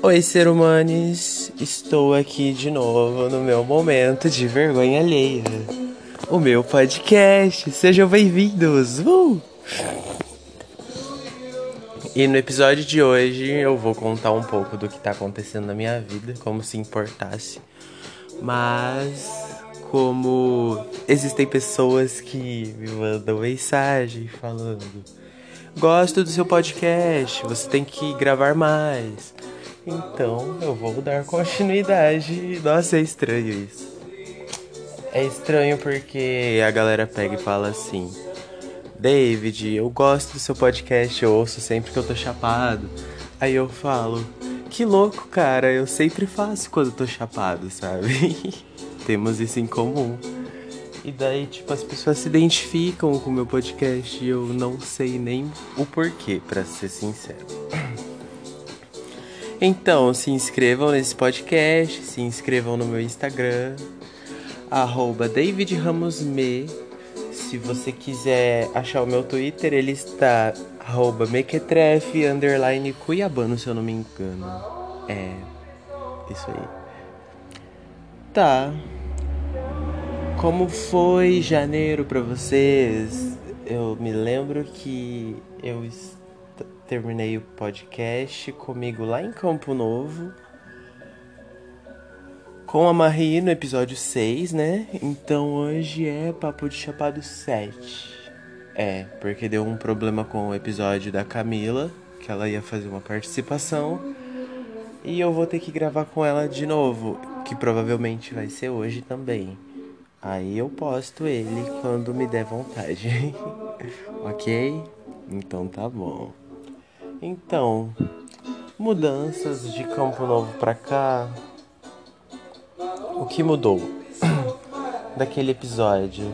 Oi, ser humanos, estou aqui de novo no meu momento de vergonha alheia. O meu podcast, sejam bem-vindos! Uh! E no episódio de hoje eu vou contar um pouco do que está acontecendo na minha vida, como se importasse. Mas como existem pessoas que me mandam mensagem falando: Gosto do seu podcast, você tem que gravar mais. Então eu vou dar continuidade. Nossa, é estranho isso. É estranho porque a galera pega e fala assim: David, eu gosto do seu podcast, eu ouço sempre que eu tô chapado. Aí eu falo: Que louco, cara, eu sempre faço quando eu tô chapado, sabe? Temos isso em comum. E daí, tipo, as pessoas se identificam com o meu podcast e eu não sei nem o porquê, para ser sincero. Então, se inscrevam nesse podcast, se inscrevam no meu Instagram, arroba David Ramos Me. Se você quiser achar o meu Twitter, ele está arroba underline cuiabano, se eu não me engano. É, isso aí. Tá. Como foi janeiro para vocês? Eu me lembro que eu terminei o podcast comigo lá em Campo Novo. Com a Marie no episódio 6, né? Então hoje é Papo de Chapado 7. É, porque deu um problema com o episódio da Camila, que ela ia fazer uma participação. E eu vou ter que gravar com ela de novo, que provavelmente vai ser hoje também. Aí eu posto ele quando me der vontade. ok? Então tá bom. Então, mudanças de Campo Novo pra cá. O que mudou daquele episódio?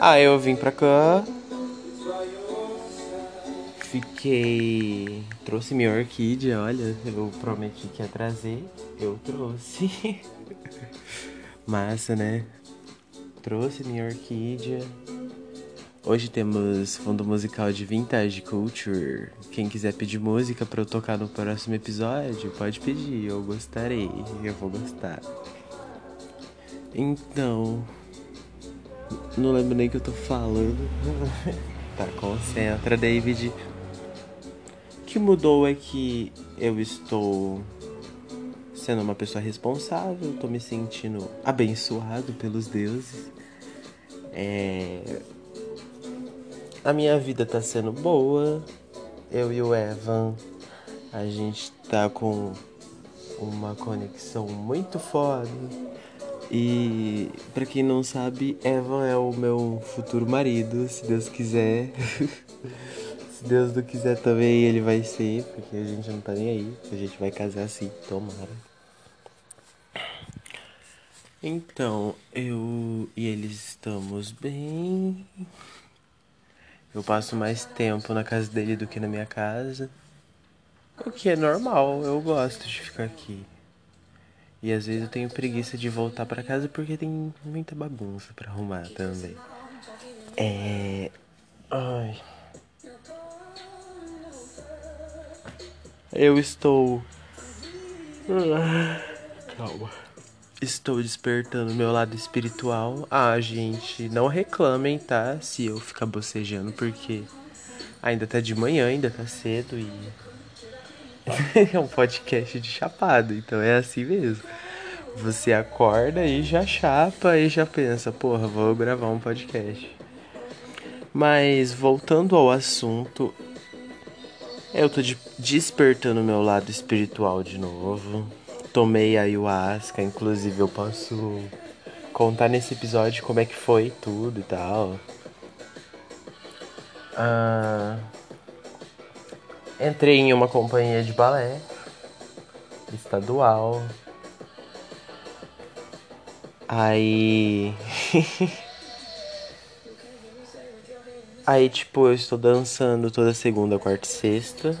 Ah, eu vim pra cá. Fiquei. Trouxe minha orquídea, olha. Eu prometi que ia trazer. Eu trouxe. Massa, né? Trouxe minha orquídea. Hoje temos fundo musical de Vintage Culture. Quem quiser pedir música para eu tocar no próximo episódio, pode pedir, eu gostarei, eu vou gostar. Então, não lembro nem o que eu tô falando. tá, concentra, David. O que mudou é que eu estou sendo uma pessoa responsável, tô me sentindo abençoado pelos deuses. É, a minha vida tá sendo boa. Eu e o Evan, a gente tá com uma conexão muito foda. E para quem não sabe, Evan é o meu futuro marido, se Deus quiser. se Deus não quiser também, ele vai ser, porque a gente não tá nem aí. A gente vai casar assim, tomara. Então, eu e eles estamos bem. Eu passo mais tempo na casa dele do que na minha casa. O que é normal, eu gosto de ficar aqui. E às vezes eu tenho preguiça de voltar para casa porque tem muita bagunça para arrumar também. É. Ai. Eu estou. Calma. Estou despertando meu lado espiritual. Ah, gente, não reclamem, tá? Se eu ficar bocejando, porque ainda tá de manhã, ainda tá cedo e. é um podcast de chapado, então é assim mesmo. Você acorda e já chapa e já pensa, porra, vou gravar um podcast. Mas voltando ao assunto, eu tô de despertando meu lado espiritual de novo tomei ayahuasca, inclusive eu posso contar nesse episódio como é que foi tudo e tal. Ah, entrei em uma companhia de balé estadual. Aí. Aí, tipo, eu estou dançando toda segunda, quarta e sexta.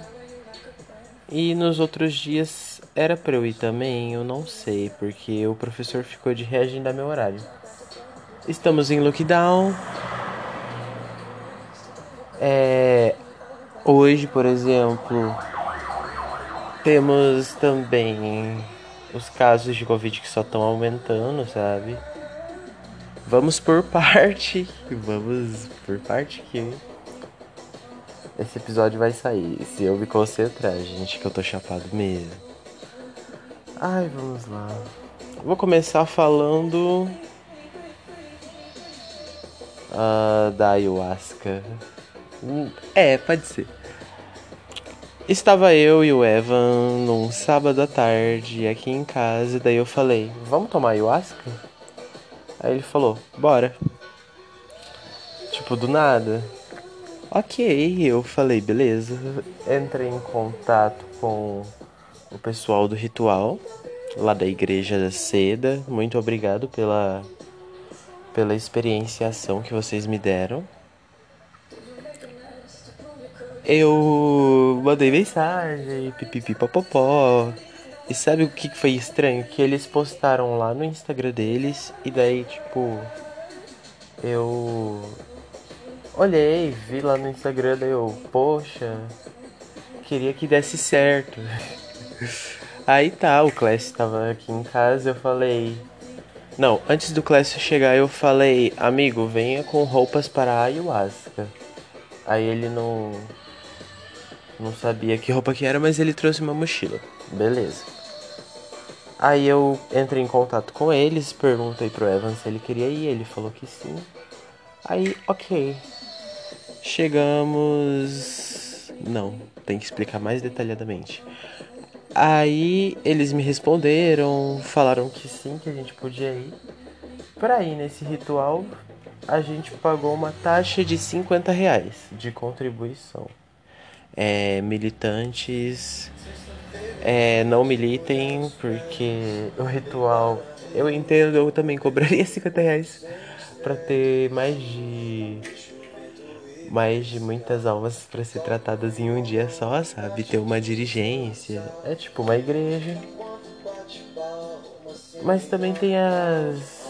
E nos outros dias era pra eu ir também? Eu não sei, porque o professor ficou de reagendar meu horário. Estamos em lockdown. É, hoje, por exemplo, Temos também os casos de Covid que só estão aumentando, sabe? Vamos por parte. Vamos por parte que esse episódio vai sair. Se eu me concentrar, gente, que eu tô chapado mesmo. Ai, vamos lá. Vou começar falando uh, da ayahuasca. Hum, é, pode ser. Estava eu e o Evan num sábado à tarde aqui em casa, e daí eu falei: Vamos tomar ayahuasca? Aí ele falou: Bora. Tipo, do nada. Ok, eu falei: Beleza. Entrei em contato com o pessoal do ritual, lá da Igreja da Seda. Muito obrigado pela, pela experienciação que vocês me deram eu mandei mensagem, pipipi popopó. E sabe o que foi estranho? Que eles postaram lá no Instagram deles e daí, tipo, eu olhei, vi lá no Instagram, daí eu, poxa, queria que desse certo. Aí tá, o Clécio tava aqui em casa, eu falei. Não, antes do Clécio chegar, eu falei, amigo, venha com roupas para a ayahuasca. Aí ele não não sabia que roupa que era, mas ele trouxe uma mochila. Beleza. Aí eu entrei em contato com eles, perguntei pro Evan se ele queria ir, ele falou que sim. Aí, ok. Chegamos. Não, tem que explicar mais detalhadamente. Aí eles me responderam, falaram que sim, que a gente podia ir. Pra ir nesse ritual, a gente pagou uma taxa de 50 reais de contribuição é, militantes é, não militem, porque o ritual, eu entendo, eu também cobraria 50 reais pra ter mais de. Mais de muitas almas para ser tratadas em um dia só, sabe? Ter uma dirigência. É tipo uma igreja. Mas também tem as.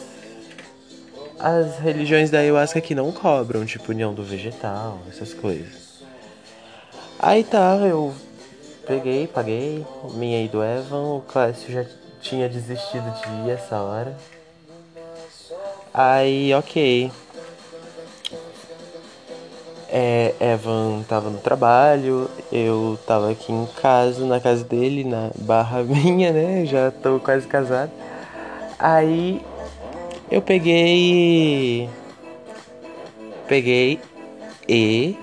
As religiões da ayahuasca que não cobram, tipo união do vegetal, essas coisas. Aí tá, eu peguei, paguei, minha e do Evan, o Clássico já tinha desistido de ir essa hora. Aí, ok. É, Evan tava no trabalho, eu tava aqui em casa, na casa dele, na barra minha, né? Já tô quase casado. Aí eu peguei. Peguei e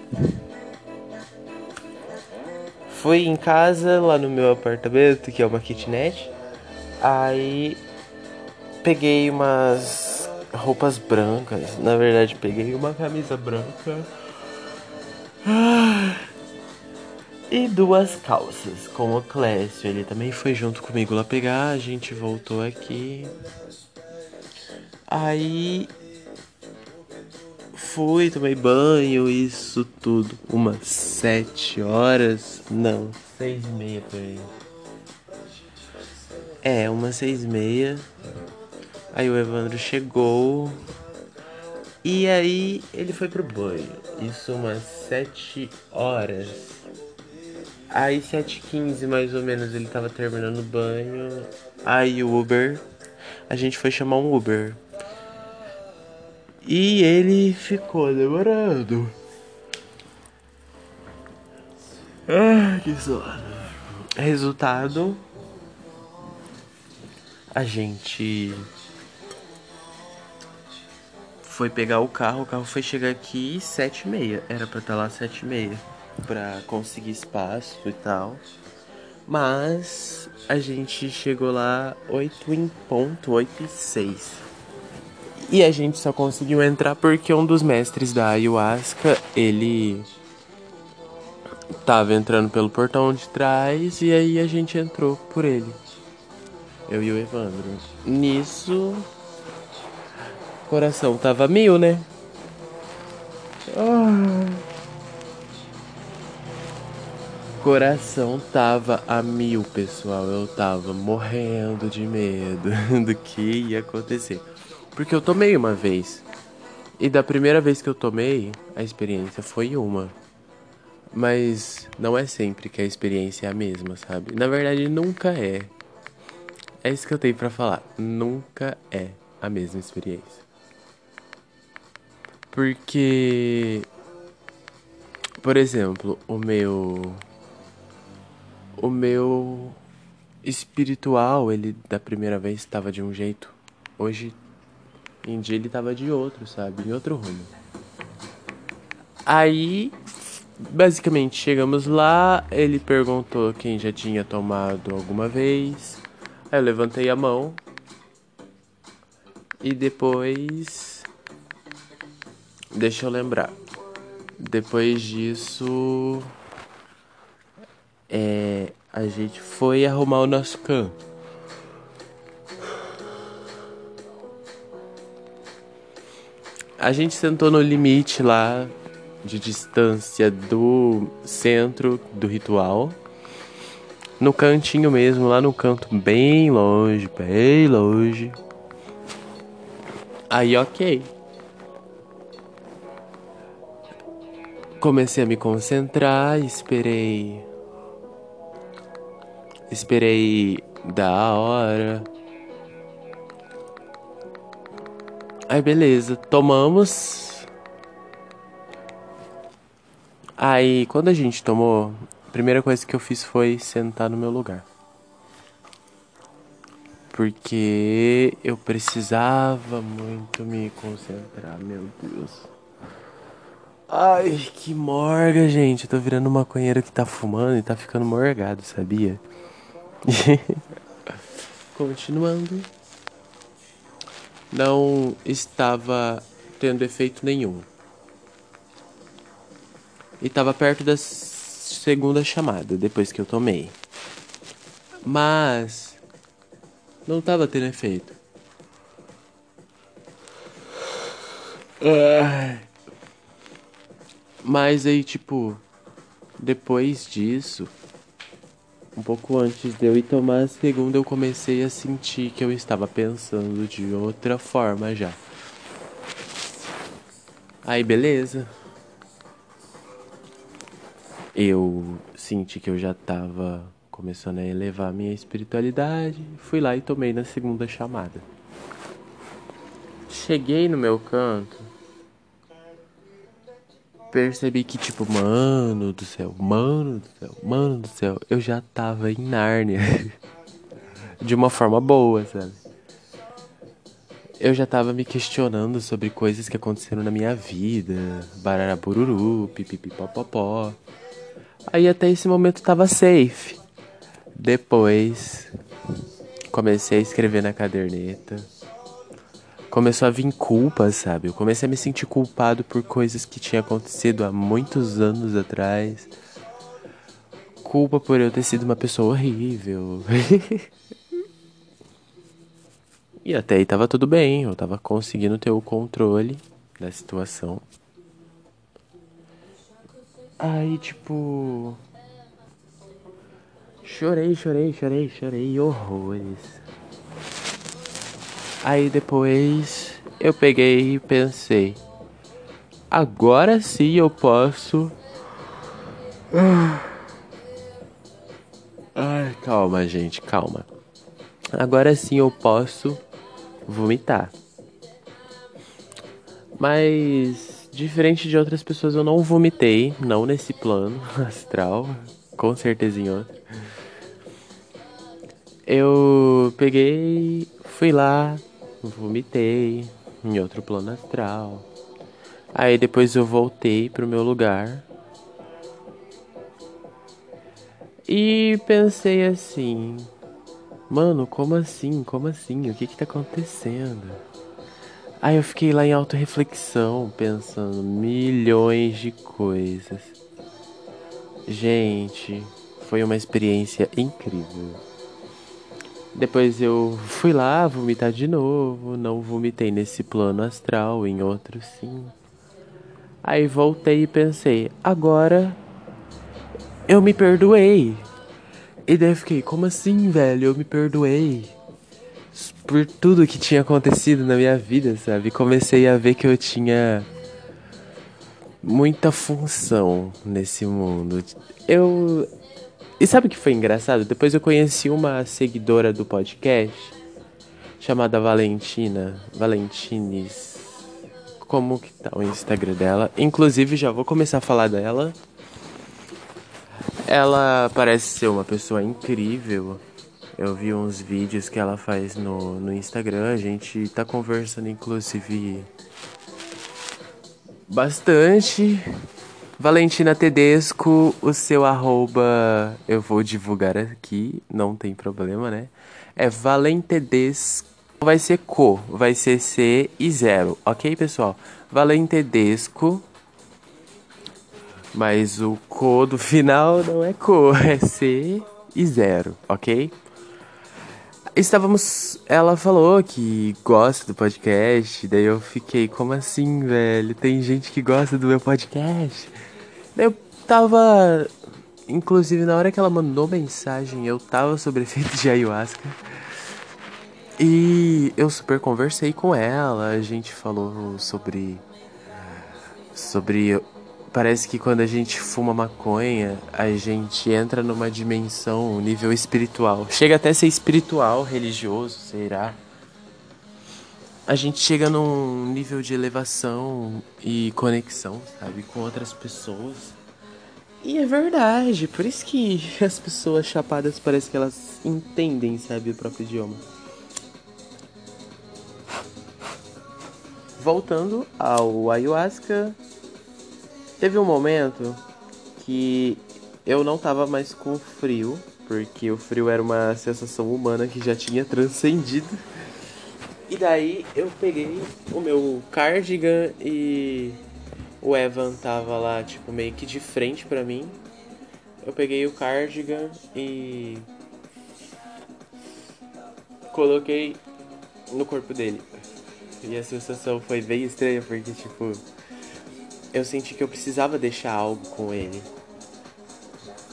Fui em casa, lá no meu apartamento, que é uma kitnet. Aí peguei umas roupas brancas. Na verdade, peguei uma camisa branca. E duas calças com o Clécio. Ele também foi junto comigo lá pegar. A gente voltou aqui. Aí fui, tomei banho, isso tudo. Umas sete horas. Não, seis e meia por aí. É, umas seis e meia. Aí o Evandro chegou. E aí ele foi pro banho. Isso umas sete horas. Aí sete quinze mais ou menos ele tava terminando o banho. Aí o Uber. A gente foi chamar um Uber. E ele ficou demorando. Ah, que sono. Resultado: a gente foi pegar o carro, o carro foi chegar aqui sete e meia. Era pra estar lá sete e meia pra conseguir espaço e tal. Mas a gente chegou lá oito em ponto, oito e seis. E a gente só conseguiu entrar porque um dos mestres da ayahuasca, ele tava entrando pelo portão de trás e aí a gente entrou por ele. Eu e o Evandro. Nisso, coração tava mil, né? Ah. Coração tava a mil, pessoal. Eu tava morrendo de medo do que ia acontecer. Porque eu tomei uma vez. E da primeira vez que eu tomei, a experiência foi uma. Mas não é sempre que a experiência é a mesma, sabe? Na verdade, nunca é. É isso que eu tenho para falar. Nunca é a mesma experiência. Porque por exemplo, o meu o meu espiritual, ele da primeira vez estava de um jeito. Hoje em dia ele estava de outro, sabe? Em outro rumo. Aí basicamente chegamos lá, ele perguntou quem já tinha tomado alguma vez. Aí eu levantei a mão. E depois deixa eu lembrar. Depois disso é, a gente foi arrumar o nosso canto. A gente sentou no limite lá de distância do centro do ritual. No cantinho mesmo, lá no canto bem longe, bem longe. Aí, ok. Comecei a me concentrar, esperei. Esperei da hora. Aí, beleza, tomamos Aí, quando a gente tomou, a primeira coisa que eu fiz foi sentar no meu lugar. Porque eu precisava muito me concentrar, meu Deus. Ai, que morga, gente. Eu tô virando uma maconheiro que tá fumando e tá ficando morgado, sabia? Continuando. Não estava tendo efeito nenhum e estava perto da segunda chamada depois que eu tomei. Mas não estava tendo efeito. Mas aí, tipo, depois disso, um pouco antes de eu ir tomar a segunda, eu comecei a sentir que eu estava pensando de outra forma já. Aí, beleza eu senti que eu já estava começando a elevar a minha espiritualidade, fui lá e tomei na segunda chamada. Cheguei no meu canto, percebi que tipo, mano do céu, mano do céu, mano do céu, eu já tava em Nárnia. De uma forma boa, sabe? Eu já tava me questionando sobre coisas que aconteceram na minha vida, bararabururu, pipipipopopó. Aí até esse momento tava safe. Depois comecei a escrever na caderneta. Começou a vir culpa, sabe? Eu comecei a me sentir culpado por coisas que tinham acontecido há muitos anos atrás. Culpa por eu ter sido uma pessoa horrível. e até aí tava tudo bem, eu tava conseguindo ter o controle da situação. Aí, tipo. Chorei, chorei, chorei, chorei horrores. Aí depois eu peguei e pensei: agora sim eu posso. Ai, calma, gente, calma. Agora sim eu posso vomitar. Mas Diferente de outras pessoas, eu não vomitei, não nesse plano astral, com certeza em outro. Eu peguei, fui lá, vomitei em outro plano astral. Aí depois eu voltei pro meu lugar. E pensei assim, mano, como assim? Como assim? O que que tá acontecendo? Aí eu fiquei lá em auto-reflexão, pensando milhões de coisas. Gente, foi uma experiência incrível. Depois eu fui lá vomitar de novo, não vomitei nesse plano astral, em outro sim. Aí voltei e pensei, agora eu me perdoei. E daí eu fiquei, como assim, velho? Eu me perdoei por tudo que tinha acontecido na minha vida, sabe? Comecei a ver que eu tinha muita função nesse mundo. Eu. E sabe o que foi engraçado? Depois eu conheci uma seguidora do podcast chamada Valentina. Valentines. Como que tá o Instagram dela? Inclusive, já vou começar a falar dela. Ela parece ser uma pessoa incrível. Eu vi uns vídeos que ela faz no, no Instagram. A gente tá conversando, inclusive, bastante. Valentina Tedesco, o seu arroba eu vou divulgar aqui, não tem problema, né? É Valentedesco. Vai ser co, vai ser C e zero, ok, pessoal? Valentedesco. Mas o co do final não é co, é C e zero, ok? Estávamos. Ela falou que gosta do podcast. Daí eu fiquei, como assim, velho? Tem gente que gosta do meu podcast. Eu tava. Inclusive, na hora que ela mandou mensagem, eu tava sobre efeito de ayahuasca. E eu super conversei com ela. A gente falou sobre. Sobre Parece que quando a gente fuma maconha, a gente entra numa dimensão, um nível espiritual. Chega até a ser espiritual, religioso, será? A gente chega num nível de elevação e conexão, sabe, com outras pessoas. E é verdade, por isso que as pessoas chapadas parece que elas entendem, sabe, o próprio idioma. Voltando ao ayahuasca, Teve um momento que eu não tava mais com frio, porque o frio era uma sensação humana que já tinha transcendido. E daí eu peguei o meu cardigan e o Evan tava lá, tipo, meio que de frente pra mim. Eu peguei o cardigan e coloquei no corpo dele. E a sensação foi bem estranha, porque, tipo, eu senti que eu precisava deixar algo com ele.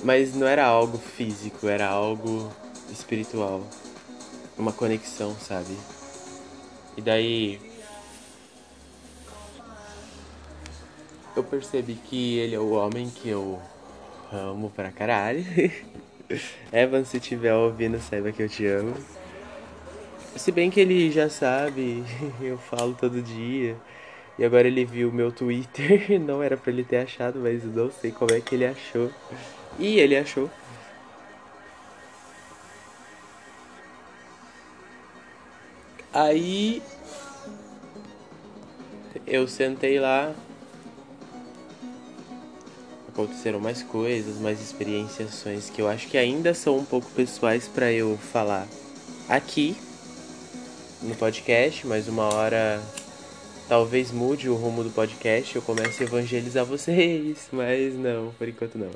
Mas não era algo físico, era algo espiritual. Uma conexão, sabe? E daí. Eu percebi que ele é o homem que eu amo pra caralho. Evan, se tiver ouvindo, saiba que eu te amo. Se bem que ele já sabe, eu falo todo dia. E agora ele viu meu Twitter, não era para ele ter achado, mas não sei como é que ele achou. E ele achou. Aí eu sentei lá. Aconteceram mais coisas, mais experienciações que eu acho que ainda são um pouco pessoais para eu falar aqui no podcast, mas uma hora talvez mude o rumo do podcast, eu comece a evangelizar vocês, mas não, por enquanto não.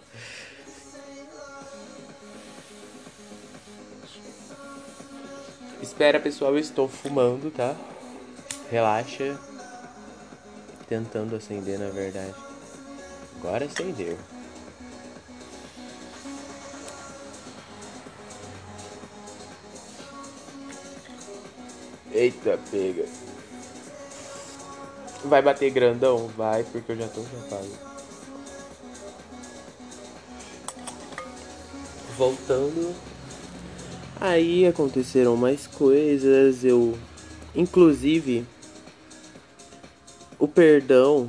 Espera pessoal, eu estou fumando, tá? Relaxa. Tentando acender na verdade. Agora acendeu. Eita, pega. Vai bater grandão? Vai, porque eu já tô chapado. Voltando. Aí aconteceram mais coisas, eu. Inclusive. O perdão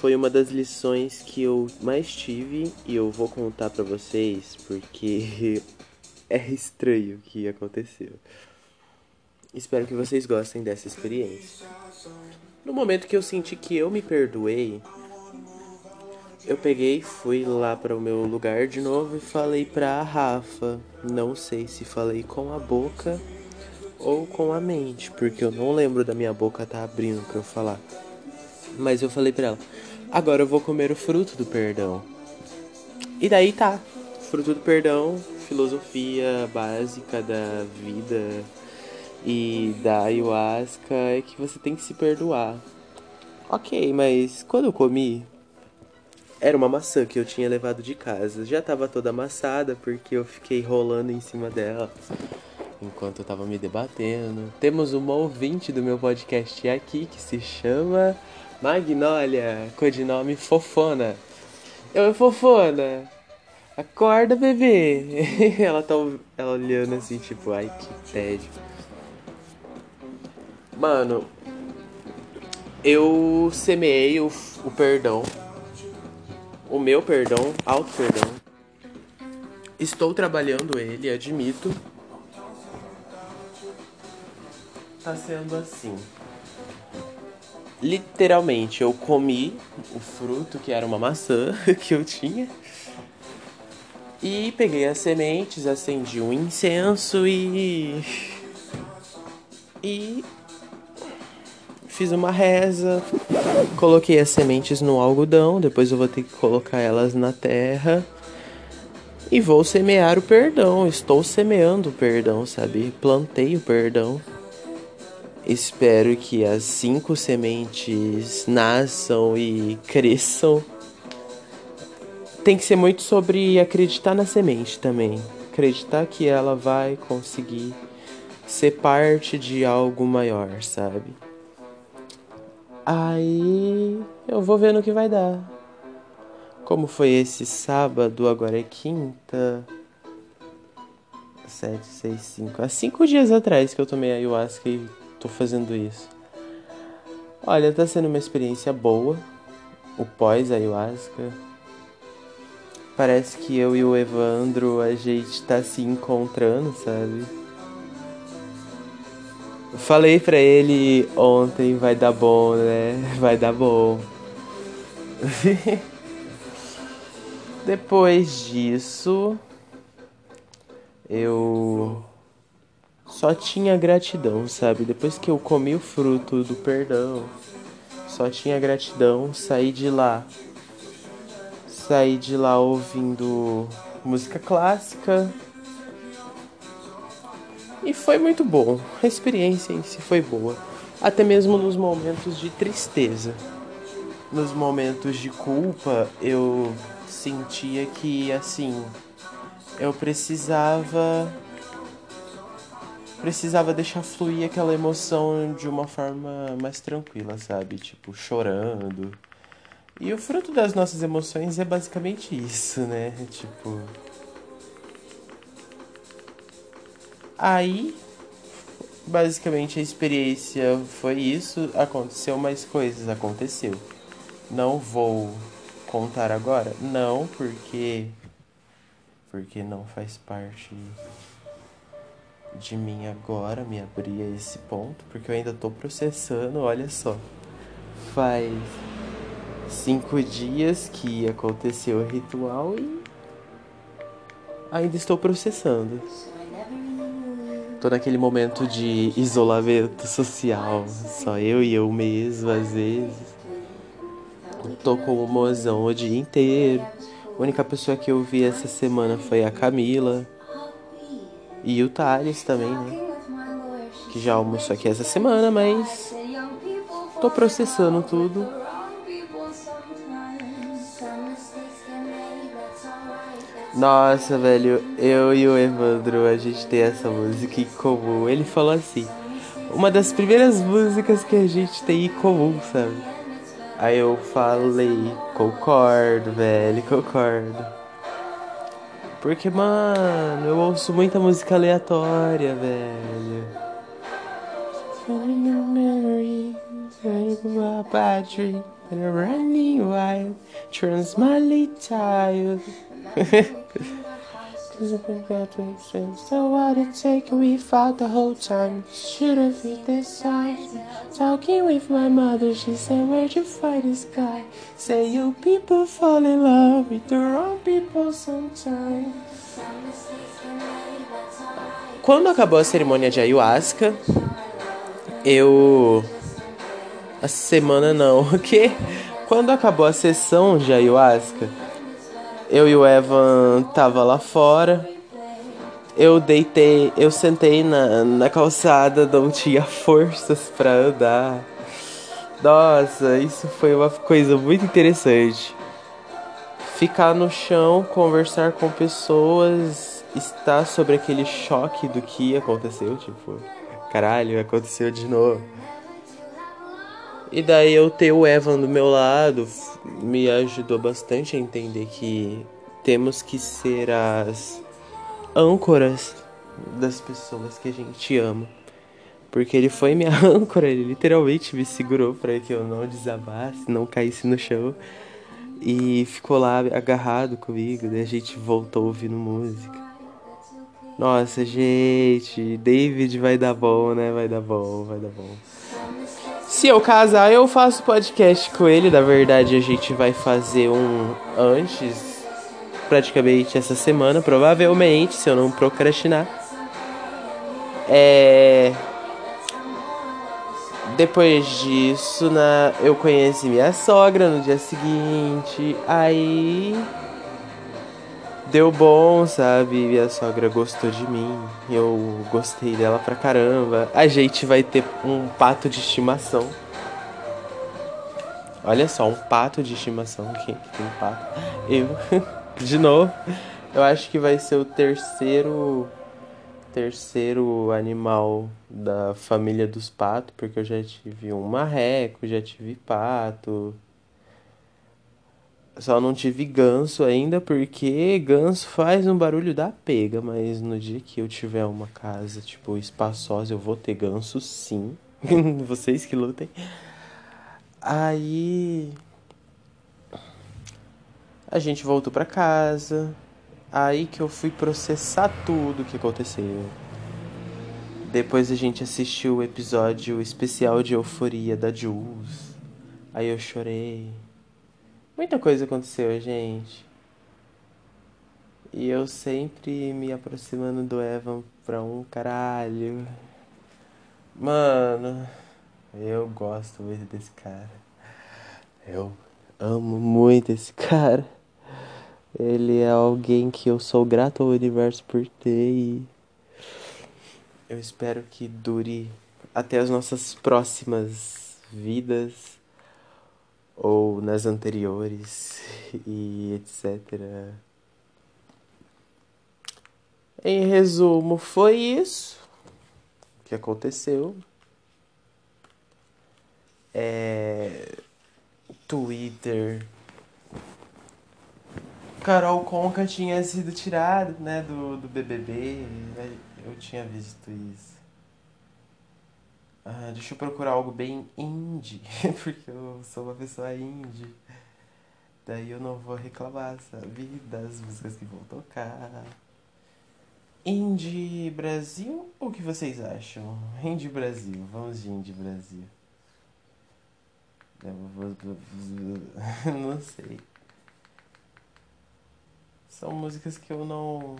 foi uma das lições que eu mais tive e eu vou contar para vocês porque é estranho o que aconteceu. Espero que vocês gostem dessa experiência. No momento que eu senti que eu me perdoei, eu peguei, fui lá para o meu lugar de novo e falei para a Rafa. Não sei se falei com a boca ou com a mente, porque eu não lembro da minha boca estar tá abrindo para eu falar. Mas eu falei para ela: "Agora eu vou comer o fruto do perdão". E daí tá. Fruto do perdão, filosofia básica da vida e da ayahuasca é que você tem que se perdoar. Ok, mas quando eu comi, era uma maçã que eu tinha levado de casa. Já tava toda amassada porque eu fiquei rolando em cima dela enquanto eu tava me debatendo. Temos uma ouvinte do meu podcast aqui que se chama Magnólia, codinome Fofona. Eu, Fofona, acorda, bebê. ela tá ela olhando assim, tipo, ai que tédio. Mano, eu semeei o, o perdão, o meu perdão, auto perdão. Estou trabalhando ele, admito. Tá sendo assim literalmente eu comi o fruto que era uma maçã que eu tinha e peguei as sementes, acendi um incenso e e fiz uma reza, coloquei as sementes no algodão, depois eu vou ter que colocar elas na terra e vou semear o perdão. Estou semeando o perdão, sabe? Plantei o perdão. Espero que as cinco sementes nasçam e cresçam. Tem que ser muito sobre acreditar na semente também. Acreditar que ela vai conseguir ser parte de algo maior, sabe? Aí eu vou ver no que vai dar. Como foi esse sábado, agora é quinta. 7, 6, 5. Há cinco dias atrás que eu tomei ayahuasca e tô fazendo isso? Olha, tá sendo uma experiência boa. O pós-ayahuasca. Parece que eu e o Evandro a gente tá se encontrando, sabe? Falei pra ele ontem, vai dar bom, né? Vai dar bom. Depois disso, eu só tinha gratidão, sabe? Depois que eu comi o fruto do perdão, só tinha gratidão. Saí de lá, saí de lá ouvindo música clássica. E foi muito bom. A experiência em si foi boa. Até mesmo nos momentos de tristeza. Nos momentos de culpa, eu sentia que, assim, eu precisava precisava deixar fluir aquela emoção de uma forma mais tranquila, sabe? Tipo, chorando. E o fruto das nossas emoções é basicamente isso, né? Tipo. Aí, basicamente a experiência foi isso. Aconteceu mais coisas, aconteceu. Não vou contar agora? Não, porque. Porque não faz parte de mim agora me abrir a esse ponto, porque eu ainda tô processando, olha só. Faz cinco dias que aconteceu o ritual e ainda estou processando. Tô naquele momento de isolamento social, só eu e eu mesmo às vezes. Tô com o mozão o dia inteiro. A única pessoa que eu vi essa semana foi a Camila. E o Thales também, né? Que já almoçou aqui essa semana, mas tô processando tudo. Nossa, velho, eu e o Evandro, a gente tem essa música em comum. Ele falou assim: uma das primeiras músicas que a gente tem em comum, sabe? Aí eu falei: concordo, velho, concordo. Porque, mano, eu ouço muita música aleatória, velho. Running wild, turns my. Cause if we got to expense, so what it take we fought the whole time. Should've hit this time. Talking with my mother, she said, Where'd you find this guy? Say you people fall in love with the wrong people sometimes. Quando acabou a cerimônia de ayahuasca, eu. A semana não, o quê? Quando acabou a sessão de ayahuasca, eu e o Evan tava lá fora. Eu deitei, eu sentei na, na calçada, não tinha forças para andar. Nossa, isso foi uma coisa muito interessante. Ficar no chão, conversar com pessoas, estar sobre aquele choque do que aconteceu, tipo, caralho, aconteceu de novo. E daí eu ter o Evan do meu lado me ajudou bastante a entender que temos que ser as âncoras das pessoas que a gente ama. Porque ele foi minha âncora, ele literalmente me segurou para que eu não desabasse, não caísse no chão. E ficou lá agarrado comigo, daí a gente voltou ouvindo música. Nossa, gente, David vai dar bom, né? Vai dar bom, vai dar bom. Se eu casar, eu faço podcast com ele. Na verdade, a gente vai fazer um antes, praticamente essa semana, provavelmente, se eu não procrastinar. É. Depois disso, na... eu conheci minha sogra no dia seguinte. Aí deu bom, sabe? Minha sogra gostou de mim. Eu gostei dela pra caramba. A gente vai ter um pato de estimação. Olha só, um pato de estimação. Quem que tem pato? Eu. de novo. Eu acho que vai ser o terceiro terceiro animal da família dos patos, porque eu já tive um marreco, já tive pato, só não tive ganso ainda porque ganso faz um barulho da pega, mas no dia que eu tiver uma casa, tipo, espaçosa, eu vou ter ganso sim. Vocês que lutem. Aí a gente voltou para casa. Aí que eu fui processar tudo o que aconteceu. Depois a gente assistiu o episódio especial de Euforia da Jules. Aí eu chorei. Muita coisa aconteceu, gente. E eu sempre me aproximando do Evan pra um caralho. Mano, eu gosto muito desse cara. Eu amo muito esse cara. Ele é alguém que eu sou grato ao universo por ter e eu espero que dure até as nossas próximas vidas ou nas anteriores e etc. Em resumo, foi isso que aconteceu. É... Twitter. Carol Conca tinha sido tirado, né, do, do BBB. Eu tinha visto isso. Ah, deixa eu procurar algo bem indie, porque eu sou uma pessoa indie. Daí eu não vou reclamar, sabe? Das músicas que vão tocar. Indie Brasil? O que vocês acham? Indie Brasil, vamos de Indie Brasil. Vou, não sei. São músicas que eu não.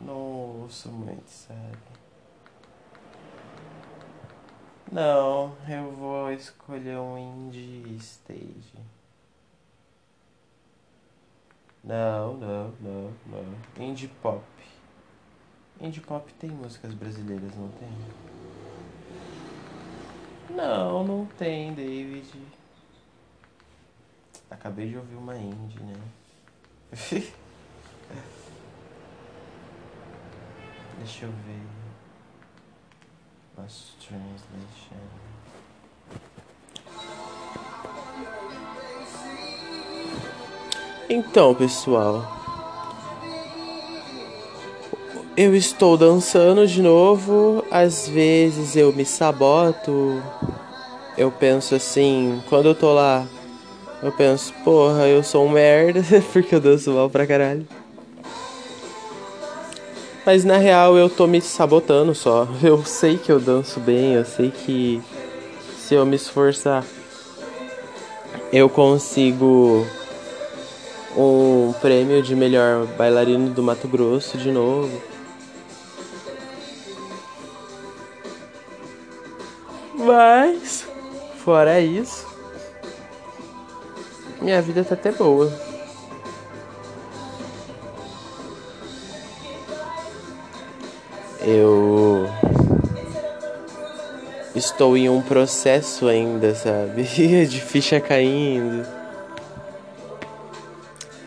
Não ouço muito, sabe? Não, eu vou escolher um indie stage. Não, não, não, não. Indie pop. Indie pop tem músicas brasileiras, não tem? Não, não tem, David. Acabei de ouvir uma indie, né? Deixa eu ver. Translation. Então, pessoal, eu estou dançando de novo. Às vezes eu me saboto. Eu penso assim, quando eu tô lá, eu penso, porra, eu sou um merda porque eu danço mal pra caralho. Mas na real eu tô me sabotando só. Eu sei que eu danço bem, eu sei que se eu me esforçar eu consigo um prêmio de melhor bailarino do Mato Grosso de novo. Mas, fora isso, minha vida tá até boa. Eu estou em um processo ainda, sabe? de ficha caindo.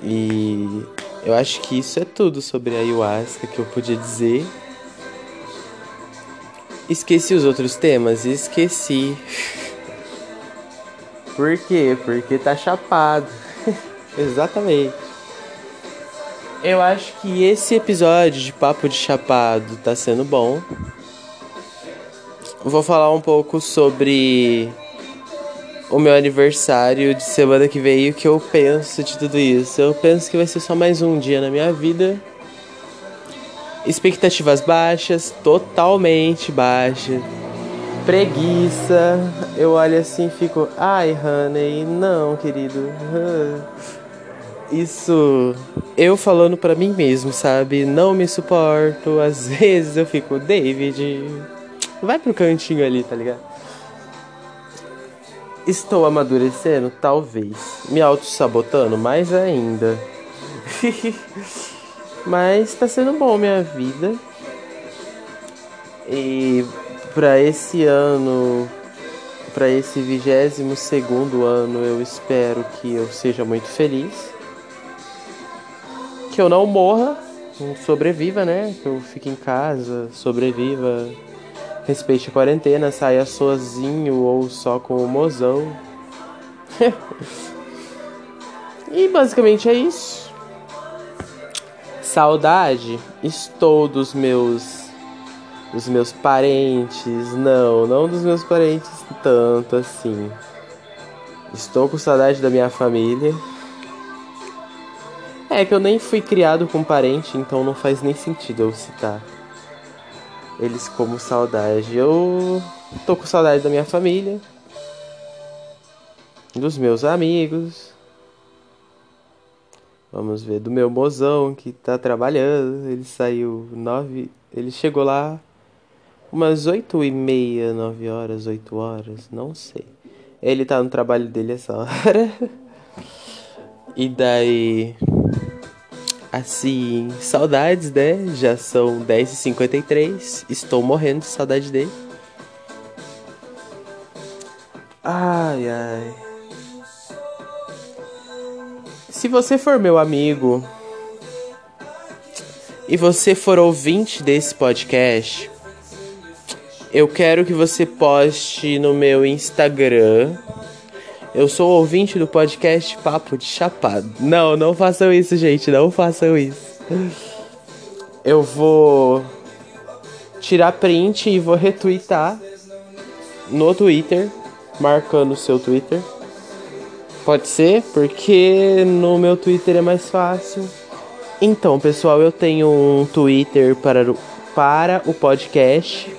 E eu acho que isso é tudo sobre a ayahuasca que eu podia dizer. Esqueci os outros temas? Esqueci. Por quê? Porque tá chapado. Exatamente. Eu acho que esse episódio de Papo de Chapado tá sendo bom. Vou falar um pouco sobre o meu aniversário de semana que vem e o que eu penso de tudo isso. Eu penso que vai ser só mais um dia na minha vida Expectativas baixas, totalmente baixas. Preguiça. Eu olho assim e fico, ai, honey, não, querido. Isso eu falando para mim mesmo, sabe? Não me suporto. Às vezes eu fico, David, vai pro cantinho ali, tá ligado? Estou amadurecendo? Talvez. Me auto-sabotando? Mais ainda. Mas tá sendo bom minha vida. E para esse ano, para esse 22 segundo ano, eu espero que eu seja muito feliz. Que eu não morra, sobreviva, né? Que eu fique em casa, sobreviva, respeite a quarentena, saia sozinho ou só com o mozão. e basicamente é isso. Saudade? Estou dos meus dos meus parentes. Não, não dos meus parentes tanto assim. Estou com saudade da minha família. É que eu nem fui criado com parente, então não faz nem sentido eu citar eles como saudade. Eu tô com saudade da minha família, dos meus amigos, Vamos ver, do meu mozão que tá trabalhando. Ele saiu nove. Ele chegou lá umas oito e meia, nove horas, oito horas, não sei. Ele tá no trabalho dele essa hora. E daí. Assim, saudades, né? Já são 10h53. Estou morrendo de saudade dele. Ai, ai. Se você for meu amigo e você for ouvinte desse podcast, eu quero que você poste no meu Instagram. Eu sou ouvinte do podcast Papo de Chapado. Não, não façam isso, gente. Não façam isso. Eu vou tirar print e vou retweetar no Twitter, marcando o seu Twitter Pode ser, porque no meu Twitter é mais fácil. Então, pessoal, eu tenho um Twitter para o, para o podcast.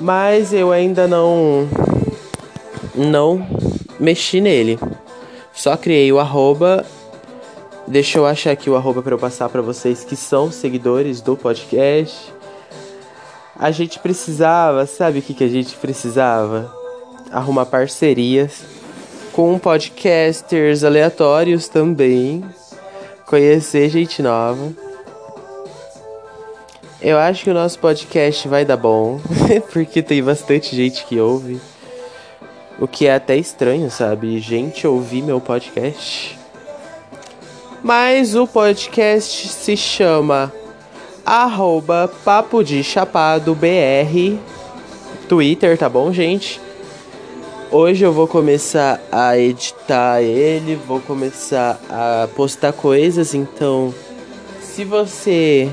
Mas eu ainda não não mexi nele. Só criei o arroba. Deixa eu achar aqui o arroba para eu passar para vocês que são seguidores do podcast. A gente precisava, sabe o que, que a gente precisava? Arrumar parcerias com podcasters aleatórios também. Conhecer gente nova. Eu acho que o nosso podcast vai dar bom, porque tem bastante gente que ouve. O que é até estranho, sabe? Gente ouvir meu podcast. Mas o podcast se chama arroba Papo de Chapado BR. Twitter, tá bom, gente? Hoje eu vou começar a editar ele, vou começar a postar coisas, então se você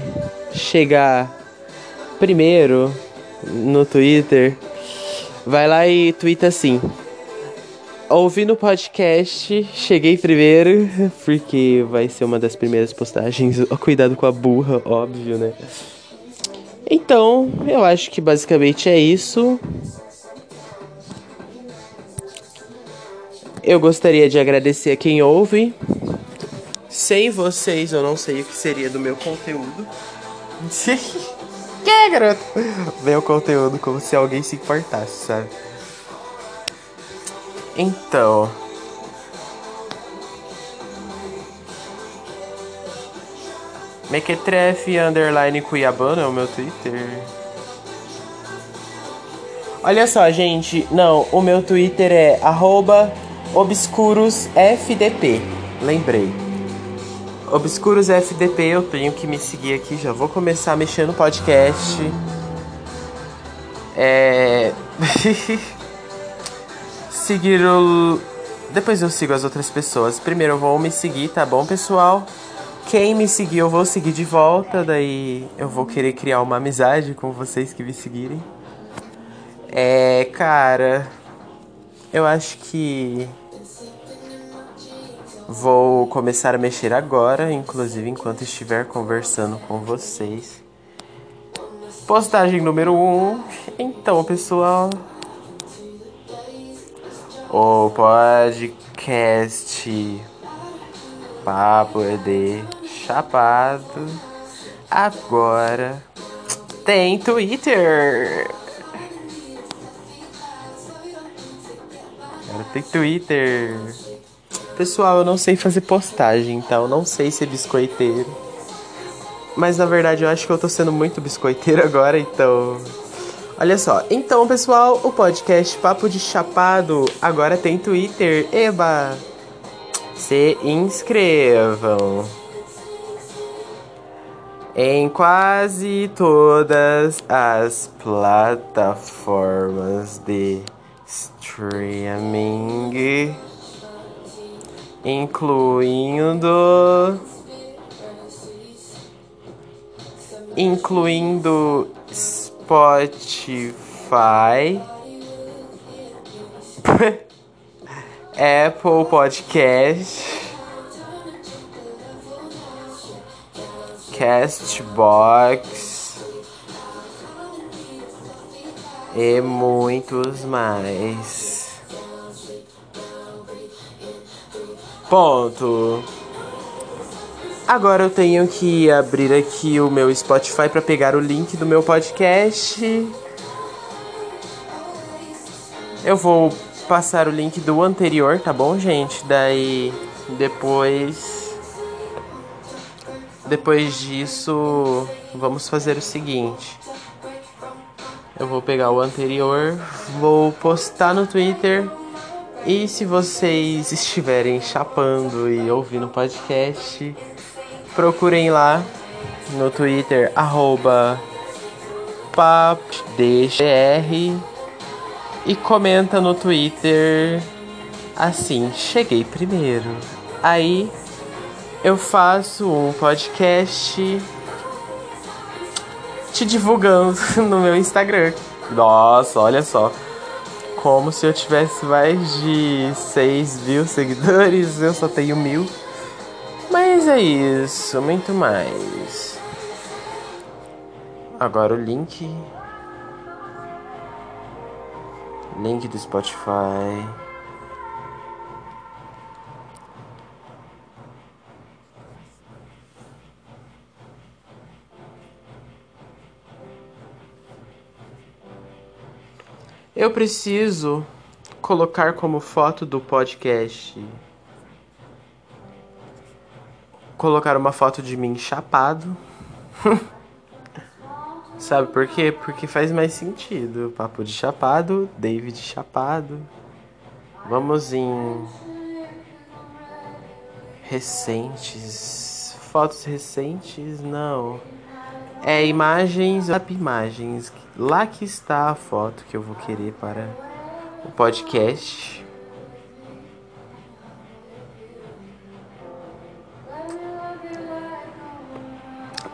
chegar primeiro no Twitter, vai lá e twitta assim. Ouvindo o podcast, cheguei primeiro, porque vai ser uma das primeiras postagens. Cuidado com a burra, óbvio, né? Então, eu acho que basicamente é isso. Eu gostaria de agradecer a quem ouve. Sem vocês, eu não sei o que seria do meu conteúdo. que, garoto? Meu conteúdo como se alguém se importasse, sabe? Então. Mequetrefe underline Cuiabano é o meu Twitter. Olha só, gente. Não, o meu Twitter é arroba Obscuros FDP. Lembrei. Obscuros FDP, eu tenho que me seguir aqui. Já vou começar mexer no podcast. É. seguir o. Depois eu sigo as outras pessoas. Primeiro eu vou me seguir, tá bom, pessoal? Quem me seguir, eu vou seguir de volta. Daí eu vou querer criar uma amizade com vocês que me seguirem. É, cara. Eu acho que. Vou começar a mexer agora, inclusive enquanto estiver conversando com vocês. Postagem número 1. Um. Então, pessoal. O podcast Papo de Chapado agora tem Twitter. Agora tem Twitter. Pessoal, eu não sei fazer postagem, então não sei ser biscoiteiro. Mas na verdade eu acho que eu tô sendo muito biscoiteiro agora, então. Olha só, então pessoal, o podcast Papo de Chapado agora tem Twitter. Eba! Se inscrevam em quase todas as plataformas de streaming, incluindo incluindo Spotify, Apple Podcast, Castbox e muitos mais. Ponto. Agora eu tenho que abrir aqui o meu Spotify para pegar o link do meu podcast. Eu vou passar o link do anterior, tá bom, gente? Daí depois depois disso, vamos fazer o seguinte. Eu vou pegar o anterior, vou postar no Twitter e se vocês estiverem chapando e ouvindo o podcast, procurem lá no Twitter, arroba papdgr e comenta no Twitter assim, cheguei primeiro. Aí eu faço um podcast te divulgando no meu Instagram. Nossa, olha só. Como se eu tivesse mais de 6 mil seguidores, eu só tenho mil. Mas é isso, muito mais. Agora o link. Link do Spotify. Eu preciso colocar como foto do podcast colocar uma foto de mim chapado. Sabe por quê? Porque faz mais sentido. Papo de chapado, David chapado. Vamos em recentes. Fotos recentes? Não. É imagens, imagens. Lá que está a foto que eu vou querer para o podcast.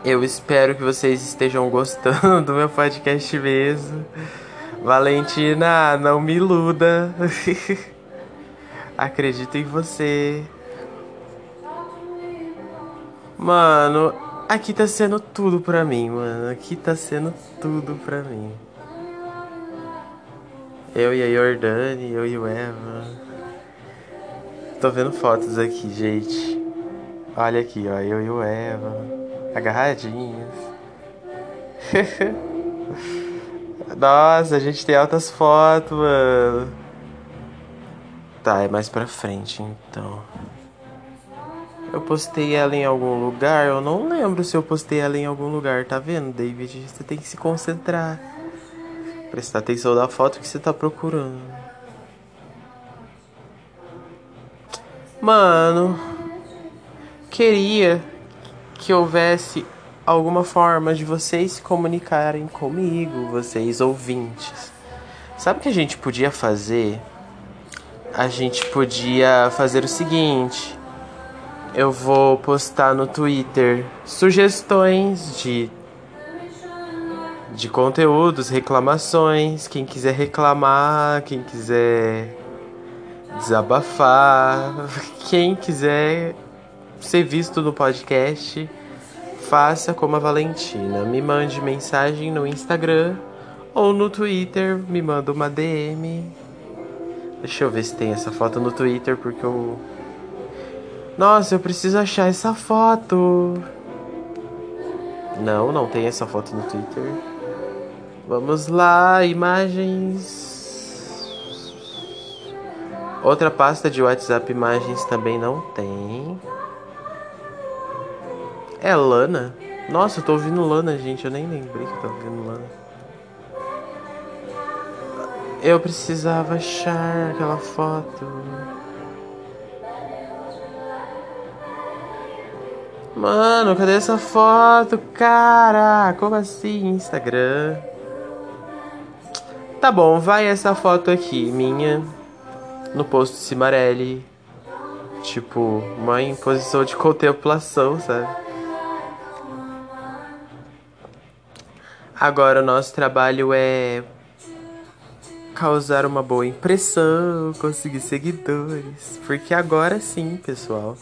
Eu espero que vocês estejam gostando do meu podcast mesmo. Valentina, não me iluda. Acredito em você. Mano, aqui tá sendo tudo pra mim, mano. Aqui tá sendo tudo pra mim. Eu e a Jordane, eu e o Eva. Tô vendo fotos aqui, gente. Olha aqui, ó, eu e o Eva agarradinhos. Nossa, a gente tem altas fotos, mano. Tá, é mais pra frente então. Eu postei ela em algum lugar, eu não lembro se eu postei ela em algum lugar, tá vendo, David? Você tem que se concentrar. Prestar atenção na foto que você tá procurando. Mano, queria que houvesse alguma forma de vocês se comunicarem comigo, vocês ouvintes. Sabe o que a gente podia fazer? A gente podia fazer o seguinte: eu vou postar no Twitter sugestões de de conteúdos, reclamações, quem quiser reclamar, quem quiser desabafar, quem quiser ser visto no podcast, faça como a Valentina. Me mande mensagem no Instagram ou no Twitter, me manda uma DM. Deixa eu ver se tem essa foto no Twitter, porque eu. Nossa, eu preciso achar essa foto. Não, não tem essa foto no Twitter. Vamos lá, imagens. Outra pasta de WhatsApp imagens também não tem. É Lana? Nossa, eu tô ouvindo Lana, gente. Eu nem lembrei que eu tava ouvindo Lana. Eu precisava achar aquela foto. Mano, cadê essa foto? Cara, como assim? Instagram. Tá bom, vai essa foto aqui, minha no posto de Cimarelli. Tipo, uma imposição de contemplação, sabe? Agora o nosso trabalho é causar uma boa impressão, conseguir seguidores. Porque agora sim, pessoal.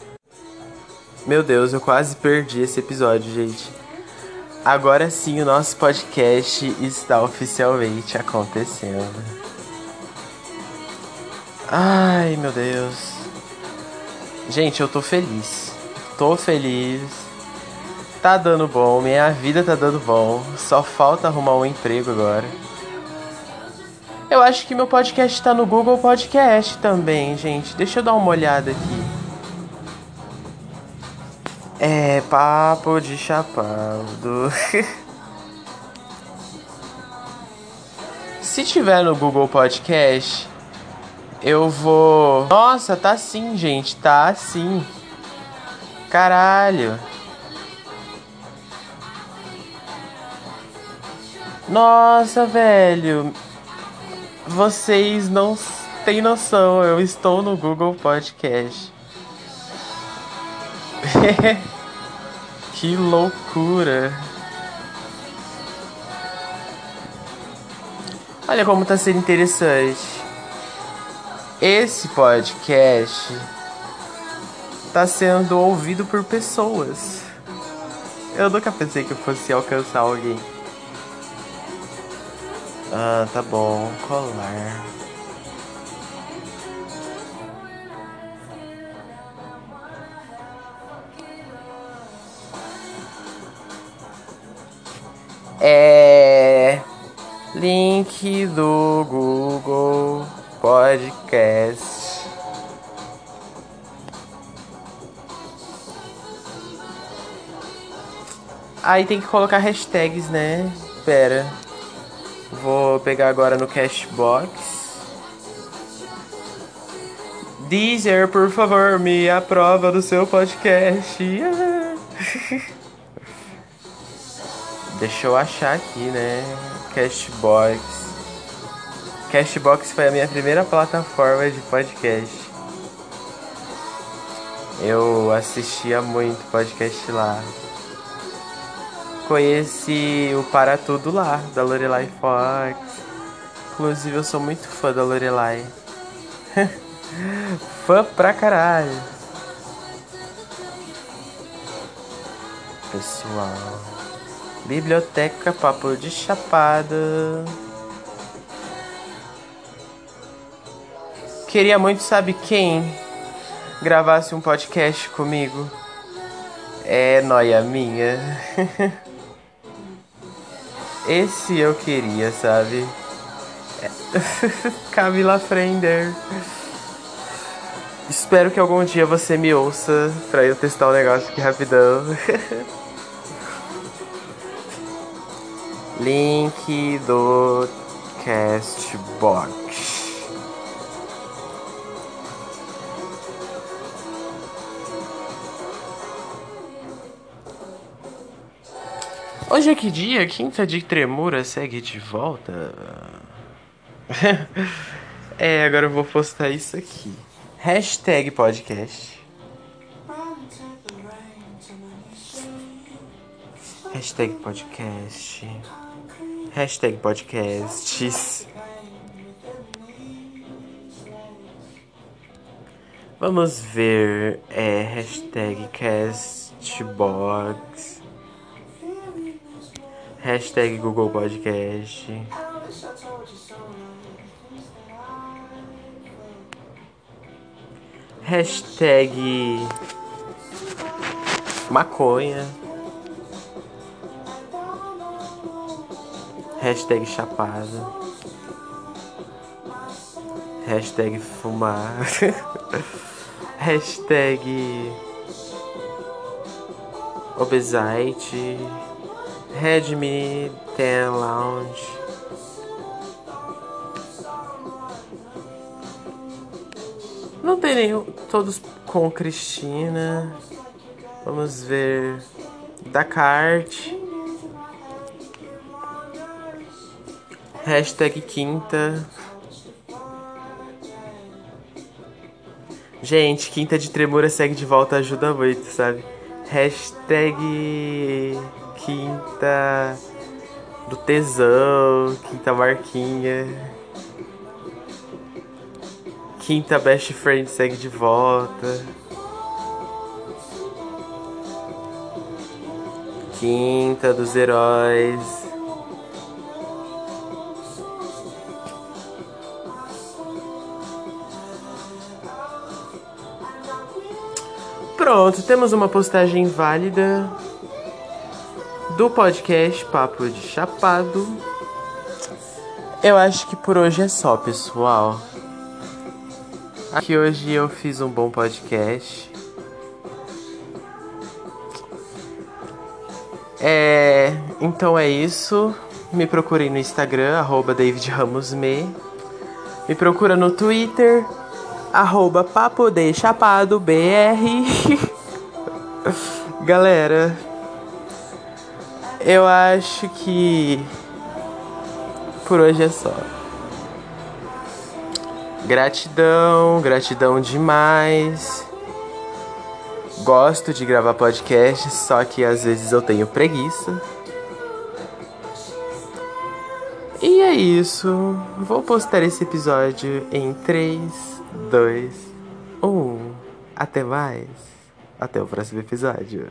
Meu Deus, eu quase perdi esse episódio, gente. Agora sim, o nosso podcast está oficialmente acontecendo. Ai, meu Deus. Gente, eu tô feliz. Tô feliz. Tá dando bom, minha vida tá dando bom. Só falta arrumar um emprego agora. Eu acho que meu podcast tá no Google Podcast também, gente. Deixa eu dar uma olhada aqui. É, papo de chapado. Se tiver no Google Podcast, eu vou. Nossa, tá sim, gente. Tá sim. Caralho. Nossa, velho. Vocês não têm noção. Eu estou no Google Podcast. que loucura. Olha como tá sendo interessante. Esse podcast está sendo ouvido por pessoas. Eu nunca pensei que eu fosse alcançar alguém. Ah, tá bom. Colar. É. Link do Google podcast. Aí tem que colocar hashtags, né? Pera. Vou pegar agora no Cashbox. Deezer, por favor, me aprova do seu podcast. Deixa eu achar aqui, né? Cashbox. Cashbox foi a minha primeira plataforma de podcast. Eu assistia muito podcast lá. Conheci o Para Tudo lá, da Lorelai Fox. Inclusive, eu sou muito fã da Lorelai. fã pra caralho. Pessoal. Biblioteca Papo de Chapada. Queria muito, sabe quem? Gravasse um podcast comigo. É noia minha. Esse eu queria, sabe? Camila Frender. Espero que algum dia você me ouça pra eu testar o um negócio aqui rapidão. Link do Castbox. Hoje é que dia? Quinta de Tremura segue de volta. é, agora eu vou postar isso aqui. Hashtag podcast. Hashtag podcast. Hashtag podcasts. Vamos ver. É, hashtag castbox. Hashtag Google Podcast. Hashtag maconha. Hashtag chapada. Hashtag fumar. Hashtag Obesite. Redmi 10 Lounge. Não tem nenhum. Todos com Cristina. Vamos ver. Da Cart. Hashtag quinta. Gente, quinta de tremura segue de volta ajuda muito, sabe? Hashtag quinta do tesão, quinta marquinha. Quinta best friend segue de volta. Quinta dos heróis. Pronto, temos uma postagem válida do podcast Papo de Chapado. Eu acho que por hoje é só, pessoal. Aqui hoje eu fiz um bom podcast. É, então é isso. Me procurem no Instagram, arroba David Ramos Me. Me procura no Twitter, arroba Papo Chapado BR. Galera, eu acho que por hoje é só. Gratidão, gratidão demais. Gosto de gravar podcast, só que às vezes eu tenho preguiça. E é isso. Vou postar esse episódio em 3, 2, 1. Até mais. Até o próximo episódio.